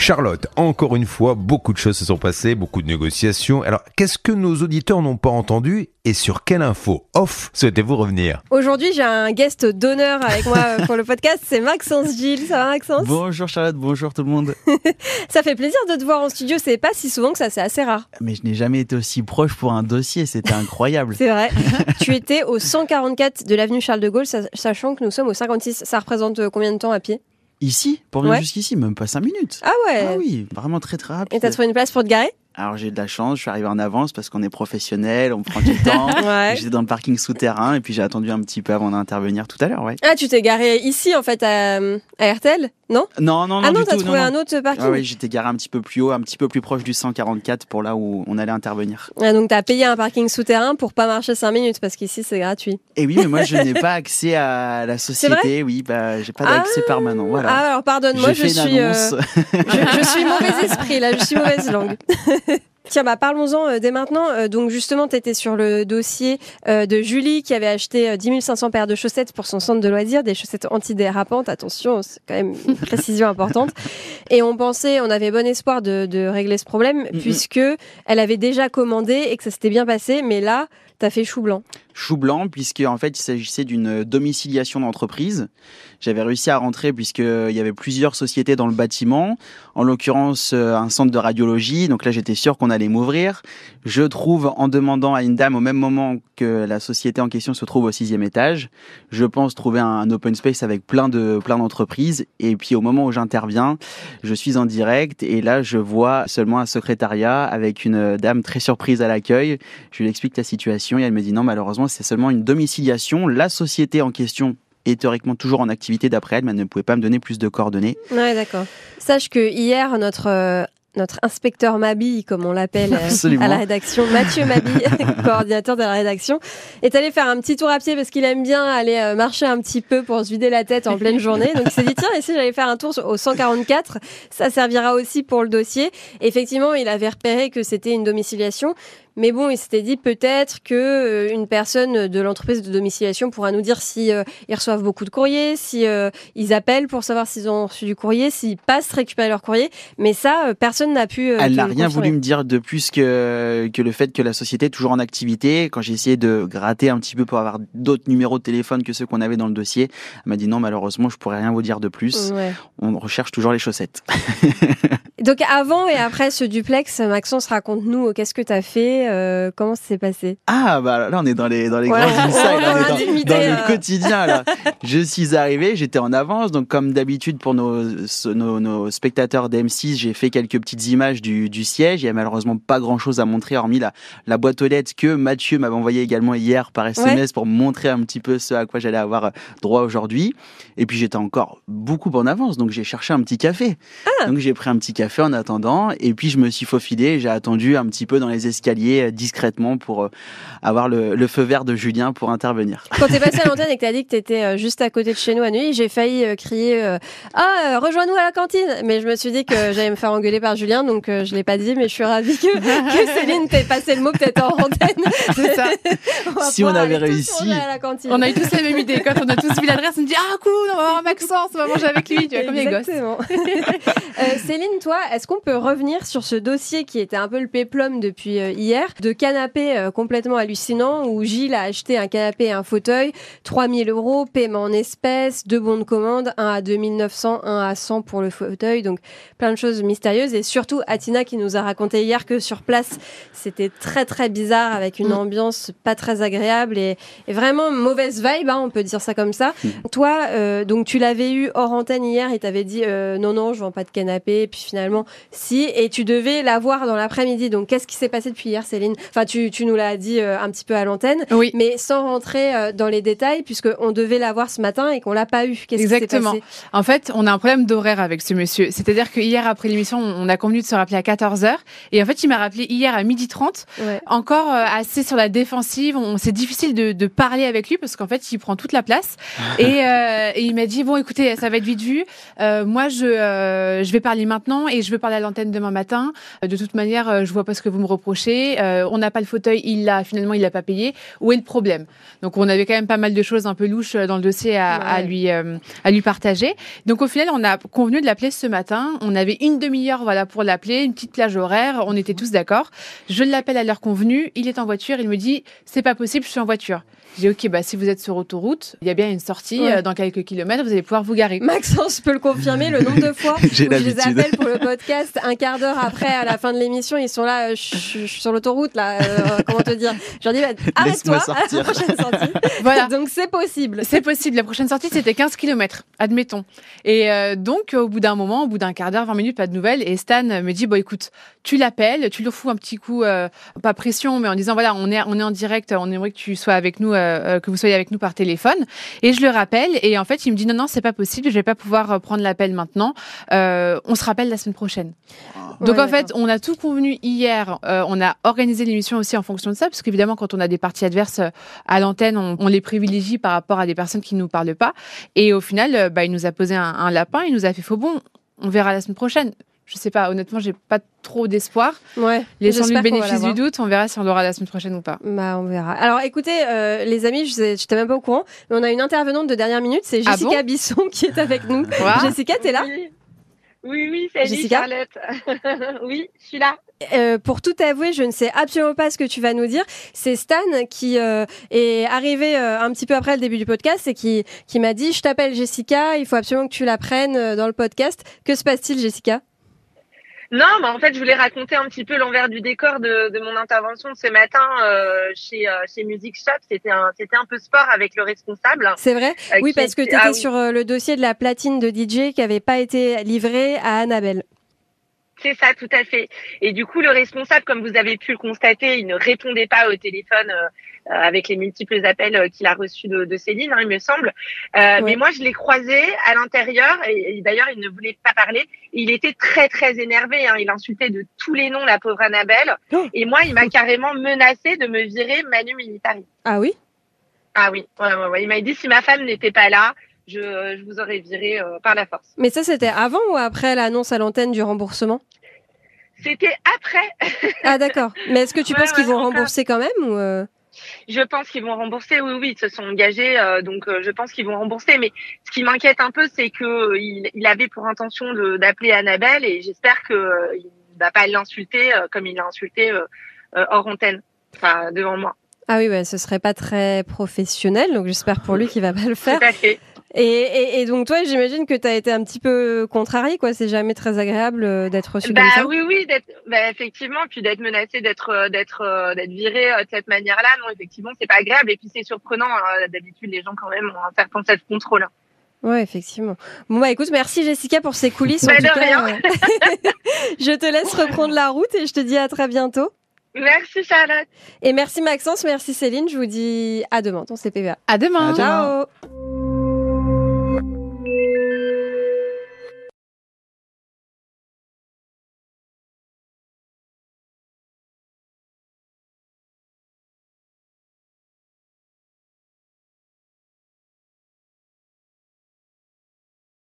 Charlotte, encore une fois, beaucoup de choses se sont passées, beaucoup de négociations. Alors, qu'est-ce que nos auditeurs n'ont pas entendu et sur quelle info off souhaitez-vous revenir? Aujourd'hui, j'ai un guest d'honneur avec moi euh, pour le podcast, c'est Maxence Gilles. Ça va Maxence? Bonjour Charlotte, bonjour tout le monde. ça fait plaisir de te voir en studio, c'est pas si souvent que ça, c'est assez rare. Mais je n'ai jamais été aussi proche pour un dossier, c'était incroyable. c'est vrai. tu étais au 144 de l'avenue Charles de Gaulle, sachant que nous sommes au 56. Ça représente euh, combien de temps à pied? Ici Pour venir jusqu'ici, même pas 5 minutes. Ah ouais Ah oui, vraiment très très rapide. Et t'as trouvé une place pour te garer? Alors j'ai de la chance, je suis arrivé en avance parce qu'on est professionnel, on prend du temps. ouais. J'étais dans le parking souterrain et puis j'ai attendu un petit peu avant d'intervenir tout à l'heure. Ouais. Ah, tu t'es garé ici en fait à, à RTL non? Non, non, non. Ah non, t'as trouvé un autre parking Oui, j'étais garé un petit peu plus haut, un petit peu plus proche du 144 pour là où on allait intervenir. Ah, donc t'as payé un parking souterrain pour pas marcher 5 minutes parce qu'ici c'est gratuit. Et oui, mais moi je n'ai pas accès à la société. Oui, bah j'ai pas d'accès ah permanent. Voilà. Ah alors pardonne-moi, je suis, euh, je, je suis mauvais esprit là, je suis mauvaise langue. Tiens, bah parlons-en euh, dès maintenant. Euh, donc justement, tu étais sur le dossier euh, de Julie qui avait acheté 10 500 paires de chaussettes pour son centre de loisirs, des chaussettes antidérapantes. Attention, c'est quand même une précision importante. Et on pensait, on avait bon espoir de, de régler ce problème puisque elle avait déjà commandé et que ça s'était bien passé. Mais là, T'as fait chou blanc. Chou blanc, puisque en fait il s'agissait d'une domiciliation d'entreprise. J'avais réussi à rentrer puisqu'il y avait plusieurs sociétés dans le bâtiment, en l'occurrence euh, un centre de radiologie. Donc là j'étais sûr qu'on allait m'ouvrir. Je trouve en demandant à une dame au même moment que la société en question se trouve au sixième étage, je pense trouver un open space avec plein de plein d'entreprises. Et puis au moment où j'interviens, je suis en direct et là je vois seulement un secrétariat avec une dame très surprise à l'accueil. Je lui explique la situation et elle me dit non, malheureusement, c'est seulement une domiciliation. La société en question est théoriquement toujours en activité d'après elle, mais elle ne pouvait pas me donner plus de coordonnées. Ouais, d'accord. Sache que hier, notre euh, notre inspecteur Mabi, comme on l'appelle euh, à la rédaction, Mathieu Mabi, coordinateur de la rédaction, est allé faire un petit tour à pied parce qu'il aime bien aller euh, marcher un petit peu pour se vider la tête en pleine journée. Donc il s'est dit tiens, et si j'allais faire un tour au 144, ça servira aussi pour le dossier. Effectivement, il avait repéré que c'était une domiciliation, mais bon, il s'était dit peut-être que euh, une personne de l'entreprise de domiciliation pourra nous dire si euh, ils reçoivent beaucoup de courriers, si euh, ils appellent pour savoir s'ils ont reçu du courrier, s'ils passent récupérer leur courrier. Mais ça, personne n'a pu. Elle n'a rien voulu me dire de plus que que le fait que la société est toujours en activité. Quand j'ai essayé de gratter un petit peu pour avoir d'autres numéros de téléphone que ceux qu'on avait dans le dossier, elle m'a dit non, malheureusement, je pourrais rien vous dire de plus. On recherche toujours les chaussettes. Donc avant et après ce duplex, Maxence, raconte-nous qu'est-ce que tu as fait euh, comment ça s'est passé? Ah, bah là, on est dans les, dans les grands insights, on est dans, le quotidien. Là. Je suis arrivé, j'étais en avance, donc comme d'habitude pour nos, nos, nos spectateurs d'M6, j'ai fait quelques petites images du, du siège. Il n'y a malheureusement pas grand-chose à montrer, hormis la, la boîte aux lettres que Mathieu m'avait envoyé également hier par SMS pour montrer un petit peu ce à quoi j'allais avoir droit aujourd'hui. Et puis j'étais encore beaucoup en avance, donc j'ai cherché un petit café. Ah. Donc j'ai pris un petit café en attendant, et puis je me suis faufilé, j'ai attendu un petit peu dans les escaliers euh, discrètement pour euh, avoir le, feu vert de Julien pour intervenir. Quand t'es passé à l'antenne et que t'as dit que t'étais euh, juste à côté de chez nous à nuit, j'ai failli crier Ah, rejoins-nous à la cantine Mais je me suis dit que j'allais me faire engueuler par Julien, donc je l'ai pas dit, mais je suis ravie que, Céline t'ait passé le mot que t'étais en antenne. C'est ça. si on avait réussi. On a eu tous la même idée. Quand on a tous vu l'adresse, on dit Ah, cool, on va voir Maxence, on va manger avec lui, tu vois, comme les gosses. Céline, toi, est-ce qu'on peut revenir sur ce dossier qui était un peu le péplum depuis hier? De canapé euh, complètement hallucinant où Gilles a acheté un canapé et un fauteuil, 3000 euros, paiement en espèces, deux bons de commande, un à 2900, un à 100 pour le fauteuil, donc plein de choses mystérieuses et surtout Atina qui nous a raconté hier que sur place c'était très très bizarre avec une mm. ambiance pas très agréable et, vraiment mauvaise vibe, hein, on peut dire ça comme ça. Mm. Toi, euh, donc tu l'avais eu hors antenne hier et t'avais dit euh, non non je vends pas de canapé, et puis finalement si et tu devais l'avoir dans l'après-midi. Donc qu'est-ce qui s'est passé depuis hier, Céline Enfin, tu, tu nous l'as dit euh, un petit peu à l'antenne, oui. mais sans rentrer euh, dans les détails, puisqu'on devait l'avoir ce matin et qu'on l'a pas eu. Qu'est-ce Exactement. Qui passé? En fait, on a un problème d'horaire avec ce monsieur. C'est-à-dire que hier après l'émission, on a convenu de se rappeler à 14h. Et en fait, il m'a rappelé hier à 12h30, encore euh, assez sur la défensive. C'est difficile de, de, parler avec lui parce qu'en fait, il prend toute la place. et, et, il m'a dit, bon, écoutez, ça va être vite vu. moi, je, je vais parler maintenant et je veux parler à l'antenne demain matin. De toute manière, je vois pas ce que vous me reprochez. On n'a pas le fauteuil, il l'a, finalement, il l'a pas payé. Où est le problème? Donc, on avait quand même pas mal de choses un peu louches dans le dossier à, à lui, à lui partager. Donc, au final, on a convenu de l'appeler ce matin. On avait une demi-heure, voilà, pour l'appeler, une petite plage horaire. On était tous d'accord. Je l'appelle à l'heure convenue. Il est en voiture. Il me dit, c'est pas possible, je suis en voiture. J'ai dit, OK, bah, si vous êtes sur autoroute, il y a bien une sortie euh, dans quelques kilomètres, vous allez pouvoir vous garer. Maxence peut le confirmer, le nombre de fois où je les appelle pour le podcast, un quart d'heure après, à la fin de l'émission, ils sont là, euh, je suis sur l'autoroute, là, euh, comment te dire? Je leur dis, bah, arrête-toi à la prochaine sortie. voilà. Donc c'est possible. C'est possible. La prochaine sortie, c'était 15 km, admettons. Et donc, au bout d'un moment, au bout d'un quart d'heure, 20 minutes, pas de nouvelles, et Stan me dit, bon, écoute, tu l'appelles, tu lui fous un petit coup, pas pression, mais en disant, voilà, on est, on est en direct, on aimerait que tu sois avec nous euh, que vous soyez avec nous par téléphone. Et je le rappelle. Et en fait, il me dit non, non, c'est pas possible. Je vais pas pouvoir euh, prendre l'appel maintenant. Euh, on se rappelle la semaine prochaine. Donc en fait, on a tout convenu hier. on a organisé l'émission aussi en fonction de ça, parce qu'évidemment, quand on a des parties adverses à l'antenne, on, les privilégie par rapport à des personnes qui nous parlent pas. Et au final, bah, il nous a posé un, un lapin. Il nous a fait faux bon. On verra la semaine prochaine je sais pas, honnêtement, j'ai pas trop d'espoir. Ouais. Laissons-lui le bénéfice du doute, on verra si on l'aura la semaine prochaine ou pas. Bah, on verra. Alors, écoutez, euh, les amis, je n'étais même pas au courant, mais on a une intervenante de dernière minute, c'est ah Jessica Bisson qui est avec nous. Jessica, t'es là? Oui, oui, c'est Jessica? Charlotte. oui, je suis là. Euh, pour tout avouer, je ne sais absolument pas ce que tu vas nous dire. C'est Stan qui euh, est arrivé un petit peu après le début du podcast et qui, qui m'a dit, je t'appelle Jessica, il faut absolument que tu la prennes dans le podcast. Que se passe-t-il, Jessica? Non, mais en fait, je voulais raconter un petit peu l'envers du décor de, de, mon intervention de ce matin euh, chez, euh, chez Music Shop. C'était un, c'était un peu sport avec le responsable. C'est vrai? Euh, Oui, parce que tu étais ah sur le dossier de la platine de DJ qui n'avait pas été livrée à Annabelle. C'est ça, tout à fait. Et du coup, le responsable, comme vous avez pu le constater, il ne répondait pas au téléphone euh, euh, avec les multiples appels euh, qu'il a reçus de, de Céline, hein, il me semble. Mais moi, je l'ai croisé à l'intérieur et, d'ailleurs, il ne voulait pas parler. Il était très, très énervé. Hein. Il insultait de tous les noms la pauvre Annabelle. Oh. Et moi, il m'a carrément menacé de me virer Manu Militari. Ah oui? Ah oui. Ouais, ouais, ouais. Il m'a dit si ma femme n'était pas là, je, je, vous aurais viré par la force. Mais ça, c'était avant ou après l'annonce à l'antenne du remboursement? C'était après. ah d'accord. Mais est-ce que tu penses qu'ils vont rembourser quand même ou euh? Je pense qu'ils vont rembourser. Oui, oui, ils se sont engagés, euh, donc euh, je pense qu'ils vont rembourser. Mais ce qui m'inquiète un peu, c'est que il, avait pour intention d'appeler Annabelle et j'espère que il va pas l'insulter comme il l'a insulté hors antenne, enfin devant moi. Ah oui, ouais, ce serait pas très professionnel, donc j'espère pour lui qu'il va pas le faire. Tout à fait. Et, et, donc toi, j'imagine que tu as été un petit peu contrarié, quoi. C'est jamais très agréable euh, d'être reçu bah, comme ça. Oui, oui, bah, effectivement, puis d'être menacé d'être euh, d'être euh, d'être viré de cette manière-là, non, effectivement, c'est pas agréable. Et puis c'est surprenant. Hein. D'habitude, les gens quand même ont un certain self-control. Ouais, effectivement. Bon bah écoute, merci Jessica pour ces coulisses. Bah, de rien. je te laisse reprendre la route et je te dis à très bientôt. Merci Charlotte. Et merci Maxence, merci Céline. Je vous dis à demain dans CPVA. À demain. Ciao.